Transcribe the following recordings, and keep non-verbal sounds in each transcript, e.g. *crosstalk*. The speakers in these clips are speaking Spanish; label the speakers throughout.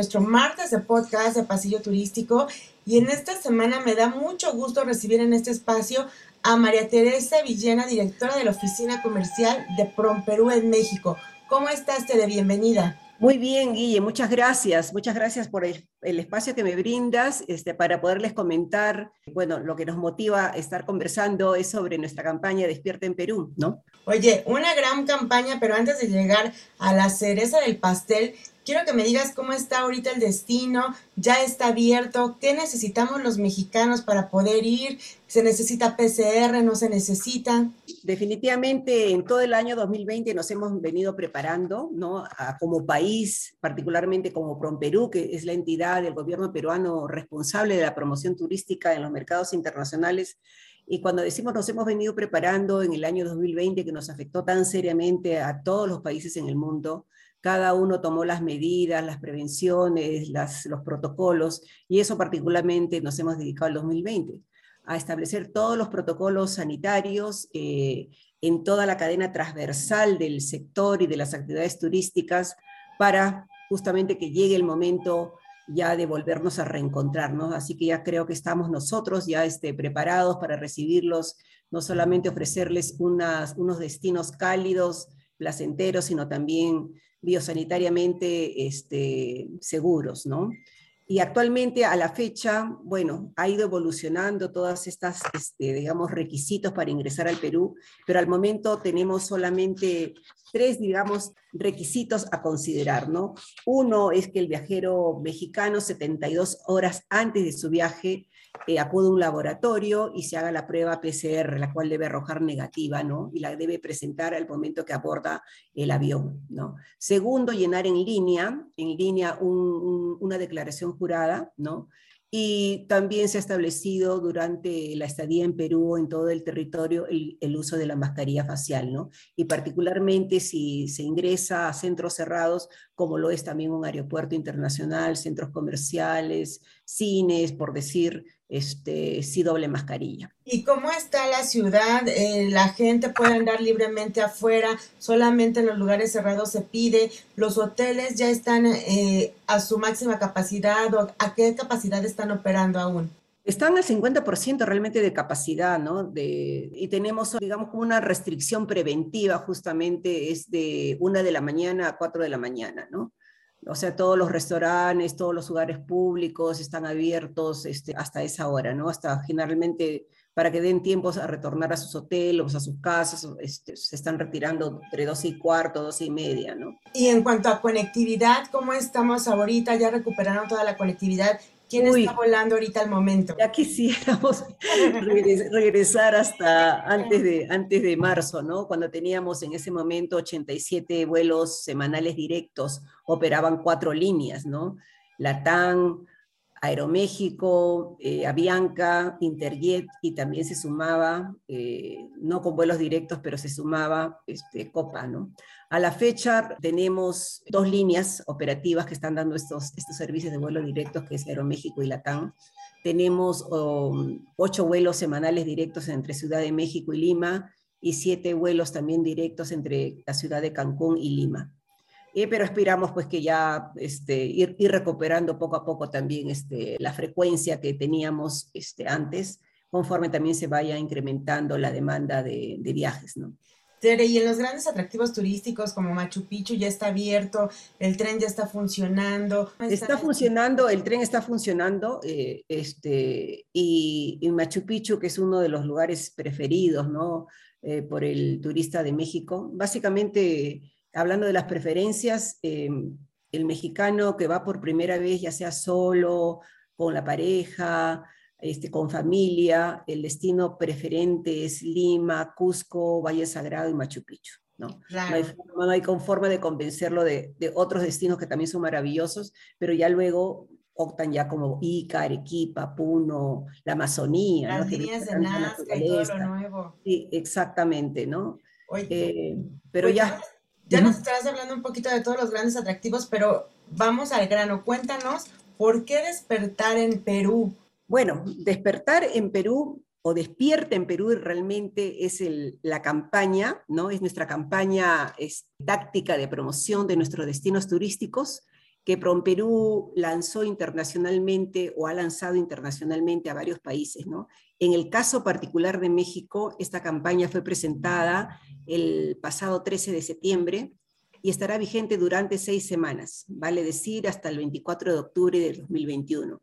Speaker 1: nuestro martes de podcast de Pasillo Turístico y en esta semana me da mucho gusto recibir en este espacio a María Teresa Villena, directora de la Oficina Comercial de Prom Perú en México. ¿Cómo estás, Tere? Bienvenida.
Speaker 2: Muy bien, Guille, muchas gracias. Muchas gracias por el, espacio que me brindas este, para poderles comentar. Bueno, lo que nos motiva a estar conversando es sobre nuestra campaña Despierta en Perú, ¿no?
Speaker 1: Oye, una gran campaña, pero antes de llegar a la cereza del pastel, quiero que me digas cómo está ahorita el destino, ya está abierto, qué necesitamos los mexicanos para poder ir, se necesita PCR, no se necesita.
Speaker 2: Definitivamente en todo el año 2020 nos hemos venido preparando, ¿no? como país, particularmente como PROMPERÚ, que es la entidad del gobierno peruano responsable de la promoción turística en los mercados internacionales, y cuando decimos nos hemos venido preparando en el año 2020 que nos afectó tan seriamente a todos los países en el mundo, cada uno tomó las medidas, las prevenciones, los protocolos, y eso particularmente nos hemos dedicado al 2020, a establecer todos los protocolos sanitarios eh, en toda la cadena transversal del sector y de las actividades turísticas para justamente que llegue el momento ya de volvernos a reencontrarnos. Así que ya creo que estamos nosotros ya este, preparados para recibirlos, no solamente ofrecerles unos destinos cálidos, placenteros, sino también biosanitariamente este, seguros, ¿no? Y actualmente, a la fecha, bueno, ha ido evolucionando todas estas, este, digamos, requisitos para ingresar al Perú, pero al momento tenemos solamente tres, digamos, requisitos a considerar, ¿no? Uno es que el viajero mexicano, 72 horas antes de su viaje, eh, acude a un laboratorio y se haga la prueba PCR, la cual debe arrojar negativa, ¿no? Y la debe presentar al momento que aborda el avión, ¿no? Segundo, llenar en línea, en línea una declaración jurada, ¿no? Y también se ha establecido durante la estadía en Perú, en todo el territorio, el, el, uso de la mascarilla facial, ¿no? Y particularmente si se ingresa a centros cerrados, como lo es también un aeropuerto internacional, centros comerciales, cines, por decir, este, sí doble mascarilla.
Speaker 1: ¿Y cómo está la ciudad? Eh, ¿La gente puede andar libremente afuera? ¿Solamente en los lugares cerrados se pide? ¿Los hoteles ya están eh, a su máxima capacidad o a qué capacidad están operando aún?
Speaker 2: Están al 50% realmente de capacidad, ¿no? De, y tenemos, digamos, como una restricción preventiva justamente es de una de la mañana a cuatro de la mañana, ¿no? O sea, todos los restaurantes, todos los lugares públicos están abiertos este, hasta esa hora, ¿no? Hasta generalmente para que den tiempos a retornar a sus hoteles, a sus casas, este, se están retirando entre 12 y cuarto, 12 y media, ¿no?
Speaker 1: Y en cuanto a conectividad, ¿cómo estamos ahorita? ¿Ya recuperaron toda la conectividad? ¿Quién está volando ahorita al momento?
Speaker 2: Ya quisiéramos *laughs* regresar hasta antes de, antes de marzo, ¿no? Cuando teníamos en ese momento 87 vuelos semanales directos, operaban cuatro líneas, ¿no? Latam, Aeroméxico, eh, Avianca, Interjet y también se sumaba, eh, no con vuelos directos, pero se sumaba este, Copa, ¿no? A la fecha tenemos dos líneas operativas que están dando estos, estos servicios de vuelos directos, que es Aeroméxico y Latam. Tenemos um, ocho vuelos semanales directos entre Ciudad de México y Lima y siete vuelos también directos entre la ciudad de Cancún y Lima. Eh, pero esperamos pues que ya este, ir, ir, recuperando poco a poco también este, la frecuencia que teníamos este, antes, conforme también se vaya incrementando la demanda de, de viajes, ¿no?
Speaker 1: y en los grandes atractivos turísticos como Machu Picchu ya está abierto, el tren ya está funcionando.
Speaker 2: Está, funcionando, el tren está funcionando, eh, este, y, Machu Picchu, que es uno de los lugares preferidos, ¿no? Eh, por el turista de México. Básicamente, hablando de las preferencias, em, el mexicano que va por primera vez, ya sea solo, con la pareja, este, con familia, el destino preferente es Lima, Cusco, Valle Sagrado y Machu Picchu. ¿no? No, hay, forma de convencerlo de, otros destinos que también son maravillosos, pero ya luego optan ya como Ica, Arequipa, Puno, la Amazonía.
Speaker 1: Las líneas de Nazca y todo lo nuevo.
Speaker 2: Sí, exactamente, ¿no? Eh, pero ya...
Speaker 1: Ya nos estás hablando un poquito de todos los grandes atractivos, pero vamos al grano. Cuéntanos, ¿por qué despertar en Perú?
Speaker 2: Bueno, despertar en Perú o despierta en Perú realmente es la campaña, ¿no? Es nuestra campaña táctica de promoción de nuestros destinos turísticos que PromPerú lanzó internacionalmente o ha lanzado internacionalmente a varios países. ¿no? En el caso particular de México, esta campaña fue presentada el pasado 13 de septiembre y estará vigente durante seis semanas, vale decir, hasta el 24 de octubre de 2021.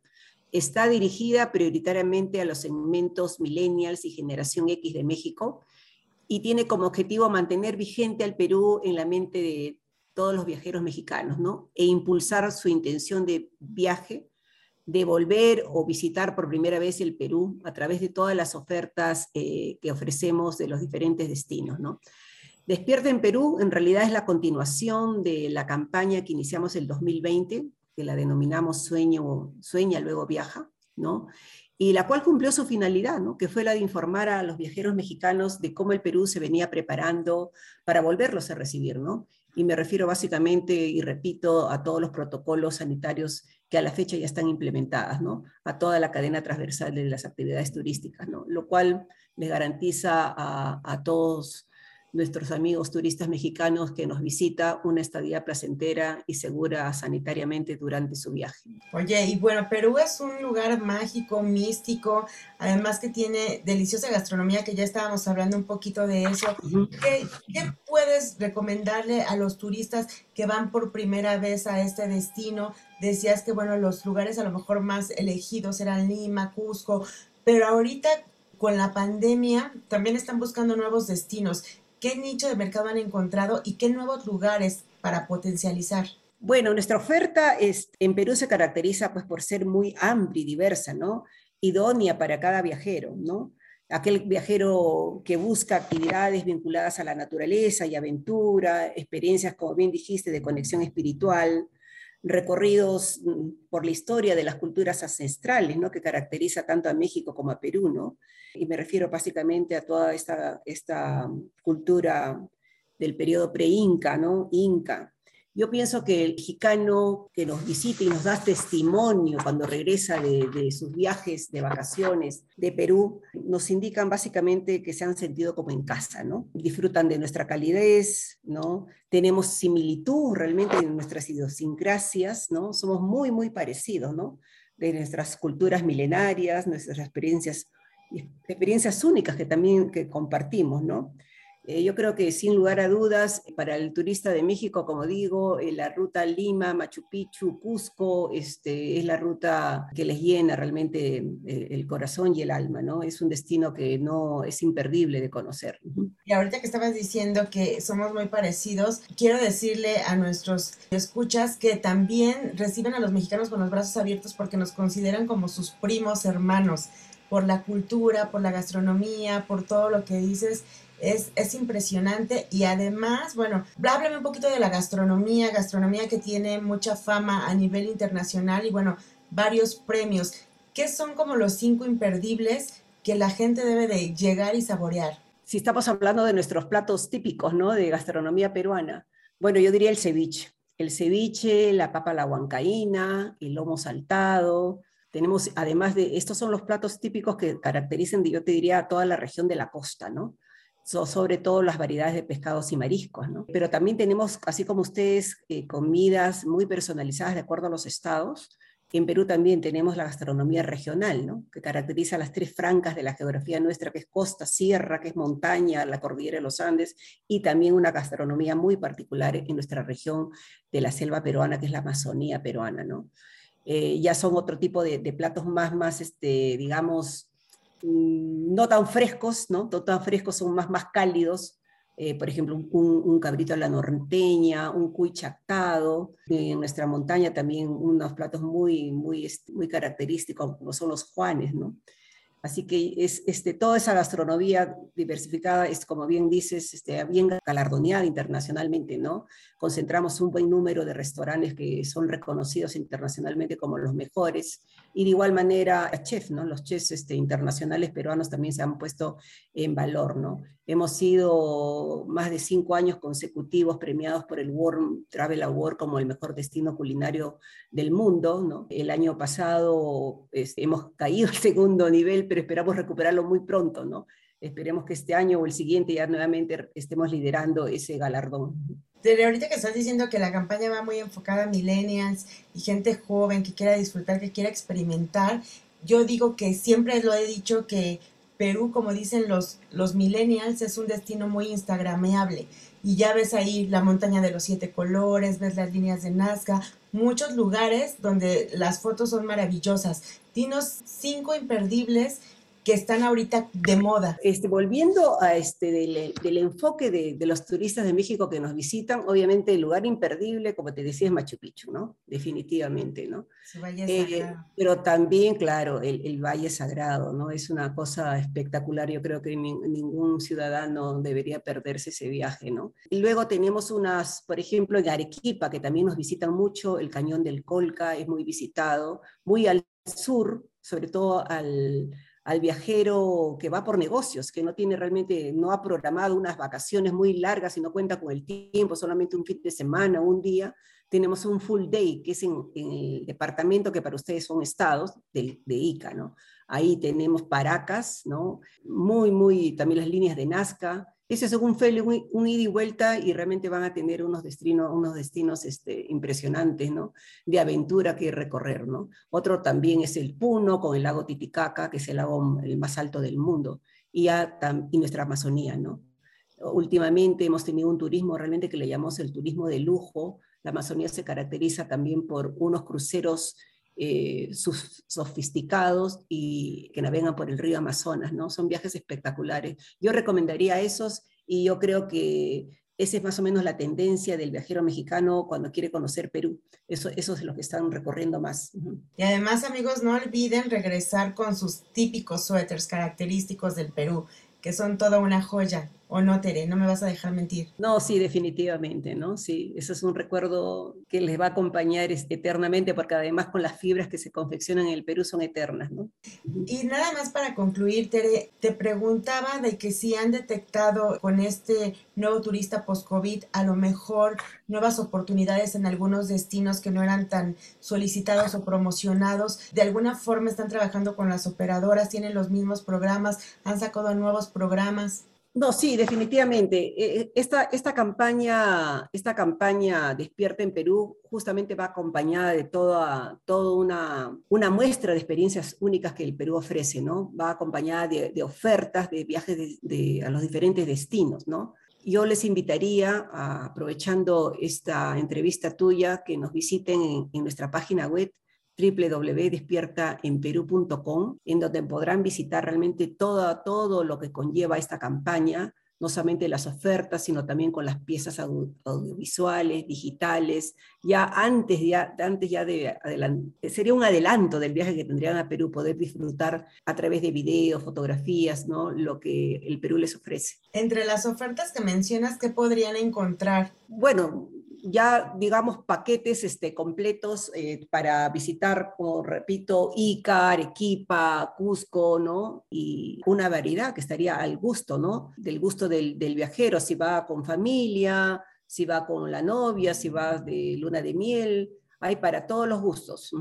Speaker 2: Está dirigida prioritariamente a los segmentos millennials y generación X de México y tiene como objetivo mantener vigente al Perú en la mente de todos los viajeros mexicanos, ¿no? E impulsar su intención de viaje, de volver o visitar por primera vez el Perú a través de todas las ofertas eh, que ofrecemos de los diferentes destinos, ¿no? Despierta en Perú en realidad es la continuación de la campaña que iniciamos el 2020, que la denominamos Sueño, Sueña, luego viaja, ¿no? y la cual cumplió su finalidad, ¿no? que fue la de informar a los viajeros mexicanos de cómo el Perú se venía preparando para volverlos a recibir, ¿no? Y me refiero básicamente, y repito, a todos los protocolos sanitarios que a la fecha ya están implementadas, ¿no? A toda la cadena transversal de las actividades turísticas, ¿no? Lo cual le garantiza a, a todos nuestros amigos turistas mexicanos que nos visita una estadía placentera y segura sanitariamente durante su viaje.
Speaker 1: Oye, y bueno, Perú es un lugar mágico, místico, además que tiene deliciosa gastronomía, que ya estábamos hablando un poquito de eso. ¿Qué, ¿Qué, puedes recomendarle a los turistas que van por primera vez a este destino? Decías que, bueno, los lugares a lo mejor más elegidos eran Lima, Cusco, pero ahorita con la pandemia también están buscando nuevos destinos qué nicho de mercado han encontrado y qué nuevos lugares para potencializar.
Speaker 2: Bueno, nuestra oferta es, en Perú se caracteriza pues, por ser muy amplia y diversa, ¿no? idónea para cada viajero, ¿no? aquel viajero que busca actividades vinculadas a la naturaleza y aventura, experiencias, como bien dijiste, de conexión espiritual, recorridos mm, por la historia de las culturas ancestrales, ¿no? que caracteriza tanto a México como a Perú, ¿no? y me refiero básicamente a toda esta, esta cultura del periodo pre-inca, ¿no? Inca. Yo pienso que el mexicano que nos visita y nos da testimonio cuando regresa de, de, sus viajes de vacaciones de Perú, nos indican básicamente que se han sentido como en casa, ¿no? Disfrutan de nuestra calidez, ¿no? Tenemos similitud realmente en nuestras idiosincrasias, ¿no? Somos muy, muy parecidos, ¿no? De nuestras culturas milenarias, nuestras experiencias experiencias únicas que también que compartimos, ¿no? Eh, yo creo que sin lugar a dudas, para el turista de México, como digo, eh, la ruta Lima, Machu Picchu, Cusco, este, es la ruta que les llena realmente eh, el corazón y el alma, ¿no? Es un destino que no es imperdible de conocer.
Speaker 1: Y ahorita que estabas diciendo que somos muy parecidos, quiero decirle a nuestros escuchas que también reciben a los mexicanos con los brazos abiertos porque nos consideran como sus primos hermanos por la cultura, por la gastronomía, por todo lo que dices. Es, es, impresionante y además, bueno, háblame un poquito de la gastronomía, gastronomía que tiene mucha fama a nivel internacional y bueno, varios premios. ¿Qué son como los cinco imperdibles que la gente debe de llegar y saborear?
Speaker 2: Si estamos hablando de nuestros platos típicos, ¿no? De gastronomía peruana. Bueno, yo diría el ceviche. El ceviche, la papa la huancaína, el lomo saltado, tenemos, además de, estos son los platos típicos que caracterizan, yo te diría, a toda la región de la costa, ¿no? Sobre todo las variedades de pescados y mariscos, ¿no? Pero también tenemos, así como ustedes, eh, comidas muy personalizadas de acuerdo a los estados. En Perú también tenemos la gastronomía regional, ¿no? Que caracteriza las tres francas de la geografía nuestra, que es costa, sierra, que es montaña, la cordillera de los Andes, y también una gastronomía muy particular en nuestra región de la selva peruana, que es la Amazonía peruana, ¿no? Eh, ya son otro tipo de, platos más, más este, digamos, no tan frescos, ¿no? No tan frescos, son más, más cálidos. Eh, por ejemplo, un, cabrito a la norteña, un cuy chactado. En nuestra montaña también unos platos muy, muy, este, muy característicos, como son los juanes, ¿no? Así que es, este, toda esa gastronomía diversificada es, como bien dices, este, bien galardoneada internacionalmente, ¿no? Concentramos un buen número de restaurantes que son reconocidos internacionalmente como los mejores y de igual manera chef, ¿no? Los chefs este, internacionales peruanos también se han puesto en valor, ¿no? Hemos sido más de cinco años consecutivos premiados por el World Travel Award como el mejor destino culinario del mundo, ¿no? El año pasado este, hemos caído al *laughs* segundo nivel, pero esperamos recuperarlo muy pronto, ¿no? Esperemos que este año o el siguiente ya nuevamente estemos liderando ese galardón.
Speaker 1: Desde ahorita que estás diciendo que la campaña va muy enfocada a millennials y gente joven que quiera disfrutar, que quiera experimentar, yo digo que siempre lo he dicho que Perú, como dicen los, los millennials, es un destino muy instagrameable. Y ya ves ahí la montaña de los siete colores, ves las líneas de Nazca, muchos lugares donde las fotos son maravillosas. Dinos cinco imperdibles que están ahorita de moda.
Speaker 2: Este, volviendo a este, del, enfoque de, los turistas de México que nos visitan, obviamente el lugar imperdible, como te decía, es Machu Picchu, ¿no? Definitivamente, ¿no?
Speaker 1: valle eh,
Speaker 2: pero también, claro, el, Valle Sagrado, ¿no? Es una cosa espectacular, yo creo que ningún ciudadano debería perderse ese viaje, ¿no? Y luego tenemos unas, por ejemplo, en Arequipa, que también nos visitan mucho, el Cañón del Colca es muy visitado, muy al sur, sobre todo al al viajero que va por negocios, que no tiene realmente, no ha programado unas vacaciones muy largas y no cuenta con el tiempo, solamente un fin de semana, un día, tenemos un full day, que es en, el departamento que para ustedes son estados de, de, ICA, ¿no? Ahí tenemos Paracas, ¿no? Muy, muy, también las líneas de Nazca, ese es un feli, un, ida y vuelta y realmente van a tener unos destinos, unos destinos este, impresionantes, ¿no? De aventura que recorrer. Otro también es el Puno con el lago Titicaca, que es el lago más alto del mundo, y nuestra Amazonía, ¿no? Últimamente hemos tenido un turismo realmente que le llamamos el turismo de lujo. La Amazonía se caracteriza también por unos cruceros eh, sofisticados y que navegan por el río Amazonas, ¿no? Son viajes espectaculares. Yo recomendaría esos y yo creo que esa es más o menos la tendencia del viajero mexicano cuando quiere conocer Perú. Eso, eso es lo que están recorriendo más.
Speaker 1: Y además, amigos, no olviden regresar con sus típicos suéteres característicos del Perú, que son toda una joya. ¿O no, Tere? No me vas a dejar mentir.
Speaker 2: No, sí, definitivamente, ¿no? Sí, eso es un recuerdo que les va a acompañar eternamente, porque además con las fibras que se confeccionan en el Perú son eternas, ¿no?
Speaker 1: Y nada más para concluir, Tere, te preguntaba de que si han detectado con este nuevo turista post-COVID a lo mejor nuevas oportunidades en algunos destinos que no eran tan solicitados o promocionados. De alguna forma están trabajando con las operadoras, tienen los mismos programas, han sacado nuevos programas.
Speaker 2: No, sí, definitivamente. Eh, eh, esta, esta, campaña, esta campaña Despierta en Perú justamente va acompañada de toda, toda una, una muestra de experiencias únicas que el Perú ofrece, ¿no? Va acompañada de, ofertas de viajes de, a los diferentes destinos, ¿no? Yo les invitaría, aprovechando esta entrevista tuya, que nos visiten en, en nuestra página web www.despiertaenperú.com, en donde podrán visitar realmente todo, todo lo que conlleva esta campaña, no solamente las ofertas, sino también con las piezas audiovisuales, digitales, ya antes, ya, antes ya de sería un adelanto del viaje que tendrían a Perú, poder disfrutar a través de videos, fotografías, ¿no? lo que el Perú les ofrece.
Speaker 1: Entre las ofertas que mencionas, ¿qué podrían encontrar?
Speaker 2: Bueno, ya, digamos, paquetes este, completos eh, para visitar, como repito, Ica, Arequipa, Cusco, ¿no? Y una variedad que estaría al gusto, ¿no? Del gusto del, del viajero, si va con familia, si va con la novia, si va de luna de miel, hay para todos los gustos.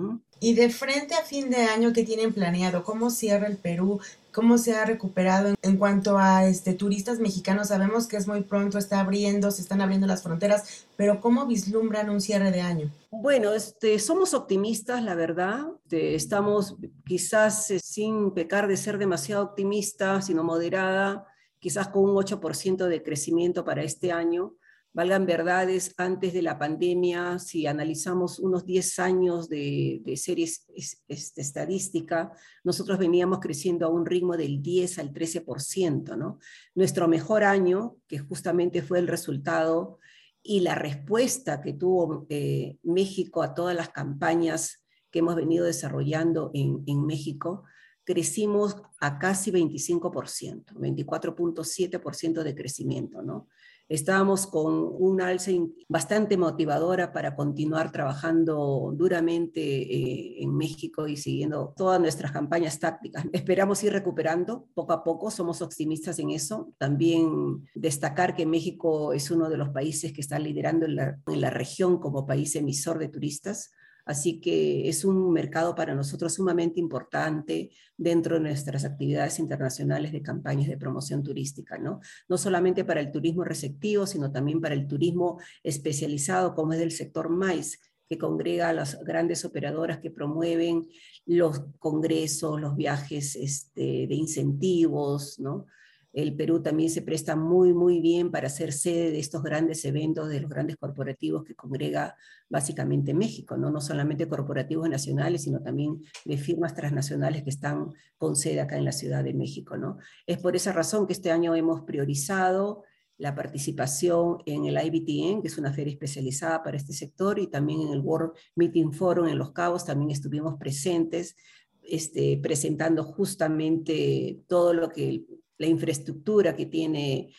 Speaker 1: Y de frente a fin de año, ¿qué tienen planeado? ¿Cómo cierra el Perú? ¿Cómo se ha recuperado en, cuanto a este, turistas mexicanos? Sabemos que es muy pronto, está abriendo, se están abriendo las fronteras, pero ¿cómo vislumbran un cierre de año?
Speaker 2: Bueno, este, somos optimistas, la verdad. Este, estamos quizás eh, sin pecar de ser demasiado optimista, sino moderada, quizás con un 8% de crecimiento para este año valgan verdades, antes de la pandemia, si analizamos unos 10 años de, series este, estadística, nosotros veníamos creciendo a un ritmo del 10 al 13%, ¿no? Nuestro mejor año, que justamente fue el resultado y la respuesta que tuvo eh, México a todas las campañas que hemos venido desarrollando en, en México, crecimos a casi 25%, 24.7% de crecimiento, ¿no? Estábamos con un alza bastante motivadora para continuar trabajando duramente eh, en México y siguiendo todas nuestras campañas tácticas. *laughs* Esperamos ir recuperando poco a poco, somos optimistas en eso. También destacar que México es uno de los países que está liderando en la, en la región como país emisor de turistas Así que es un mercado para nosotros sumamente importante dentro de nuestras actividades internacionales de campañas de promoción turística, ¿no? No solamente para el turismo receptivo, sino también para el turismo especializado, como es del sector maíz, que congrega a las grandes operadoras que promueven los congresos, los viajes este, de incentivos, ¿no? El Perú también se presta muy, muy bien para ser sede de estos grandes eventos, de los grandes corporativos que congrega básicamente México, ¿no? no solamente corporativos nacionales, sino también de firmas transnacionales que están con sede acá en la Ciudad de México. ¿no? Es por esa razón que este año hemos priorizado la participación en el IBTN, que es una feria especializada para este sector, y también en el World Meeting Forum en Los Cabos, también estuvimos presentes, este, presentando justamente todo lo que la infraestructura que tiene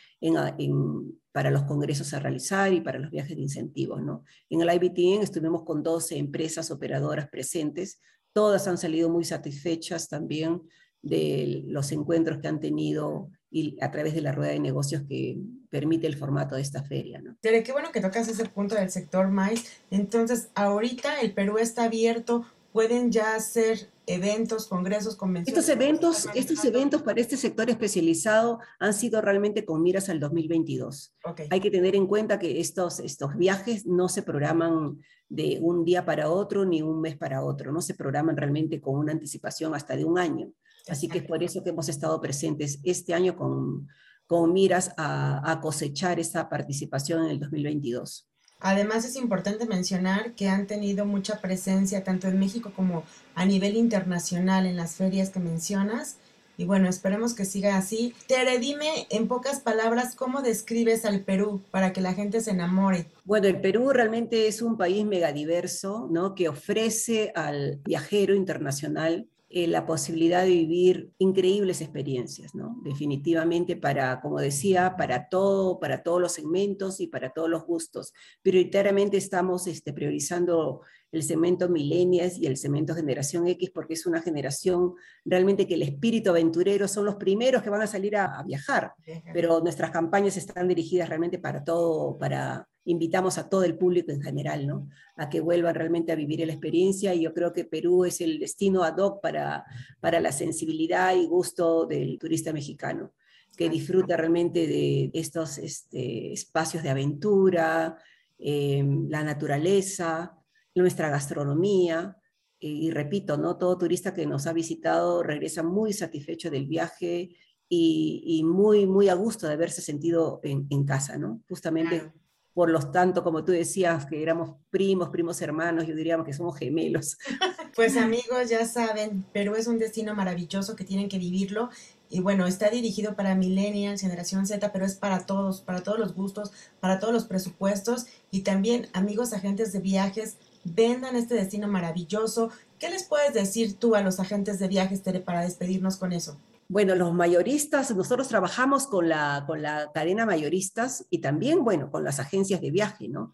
Speaker 2: para los congresos a realizar y para los viajes de incentivos. ¿no? En el IBTN estuvimos con 12 empresas operadoras presentes, todas han salido muy satisfechas también de los encuentros que han tenido y a través de la rueda de negocios que permite el formato de esta feria. ¿no?
Speaker 1: Tere, qué bueno que tocas ese punto del sector maíz. Entonces, ahorita el Perú está abierto, pueden ya hacer eventos, congresos, convenciones.
Speaker 2: Estos eventos, estos eventos para este sector especializado han sido realmente con miras al 2022. Hay que tener en cuenta que estos, estos viajes no se programan de un día para otro ni un mes para otro, no se programan realmente con una anticipación hasta de un año. Así que es por eso que hemos estado presentes este año con, con miras a, a cosechar esa participación en el 2022.
Speaker 1: Además es importante mencionar que han tenido mucha presencia tanto en México como a nivel internacional en las ferias que mencionas. Y bueno, esperemos que siga así. Tere, dime en pocas palabras cómo describes al Perú para que la gente se enamore.
Speaker 2: Bueno, el Perú realmente es un país megadiverso, ¿no? Que ofrece al viajero internacional eh, la posibilidad de vivir increíbles experiencias, ¿no? Definitivamente para, como decía, para todo, para todos los segmentos y para todos los gustos. Prioritariamente estamos este, priorizando el segmento millennials y el segmento generación X porque es una generación realmente que el espíritu aventurero son los primeros que van a salir a, a viajar, pero nuestras campañas están dirigidas realmente para todo, para invitamos a todo el público en general, ¿no? A que vuelvan realmente a vivir la experiencia y yo creo que Perú es el destino ad hoc para, para la sensibilidad y gusto del turista mexicano, que disfruta realmente de estos este, espacios de aventura, em, la naturaleza, nuestra gastronomía, y, repito, ¿no? Todo turista que nos ha visitado regresa muy satisfecho del viaje y, muy, muy a gusto de haberse sentido en, en casa, ¿no? Justamente por los tanto, como tú decías, que éramos primos, primos hermanos, yo diríamos que somos gemelos. *laughs*
Speaker 1: Pues amigos, ya saben, Perú es un destino maravilloso que tienen que vivirlo. Y bueno, está dirigido para millennials, generación Z, pero es para todos, para todos los gustos, para todos los presupuestos. Y también, amigos agentes de viajes, vendan este destino maravilloso. ¿Qué les puedes decir tú a los agentes de viajes, Tere, para despedirnos con eso?
Speaker 2: Bueno, los mayoristas, nosotros trabajamos con la, con la cadena mayoristas y también, bueno, con las agencias de viaje, ¿no?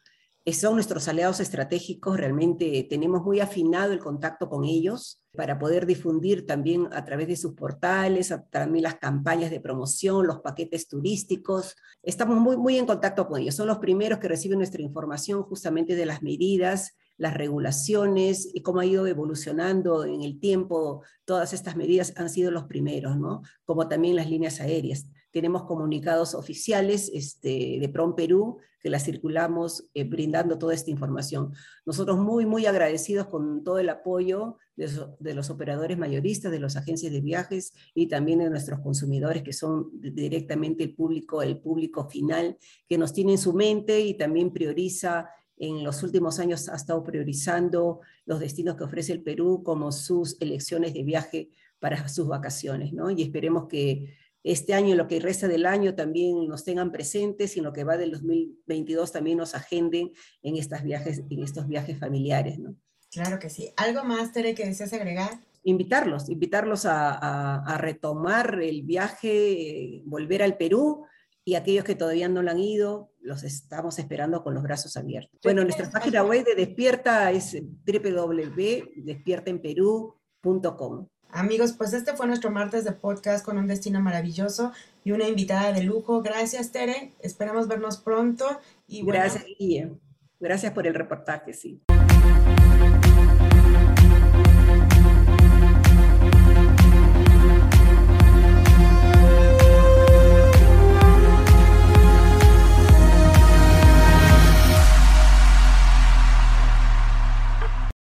Speaker 2: Son nuestros aliados estratégicos, realmente tenemos muy afinado el contacto con ellos para poder difundir también a través de sus portales, también las campañas de promoción, los paquetes turísticos. Estamos muy, muy en contacto con ellos. Son los primeros que reciben nuestra información justamente de las medidas las regulaciones y cómo ha ido evolucionando en el tiempo todas estas medidas han sido los primeros, ¿no? Como también las líneas aéreas. Tenemos comunicados oficiales este, de PROM Perú que las circulamos eh, brindando toda esta información. Nosotros muy, muy agradecidos con todo el apoyo de, de, los operadores mayoristas, de las agencias de viajes y también de nuestros consumidores que son directamente el público, el público final que nos tiene en su mente y también prioriza en los últimos años ha estado priorizando los destinos que ofrece el Perú como sus elecciones de viaje para sus vacaciones, ¿no? Y esperemos que este año, lo que resta del año, también nos tengan presentes y en lo que va del 2022 también nos agenden en, estas viajes, en estos viajes familiares, ¿no?
Speaker 1: Claro que sí. ¿Algo más, Tere, que deseas agregar?
Speaker 2: Invitarlos, invitarlos a, a, a retomar el viaje, volver al Perú, y aquellos que todavía no lo han ido, los estamos esperando con los brazos abiertos. Bueno, nuestra página web de Despierta es www.despiertaenperú.com.
Speaker 1: Amigos, pues este fue nuestro martes de podcast con un destino maravilloso y una invitada de lujo. Gracias, Tere. Esperamos vernos pronto. Y
Speaker 2: Gracias, Guille. Gracias por el reportaje, sí.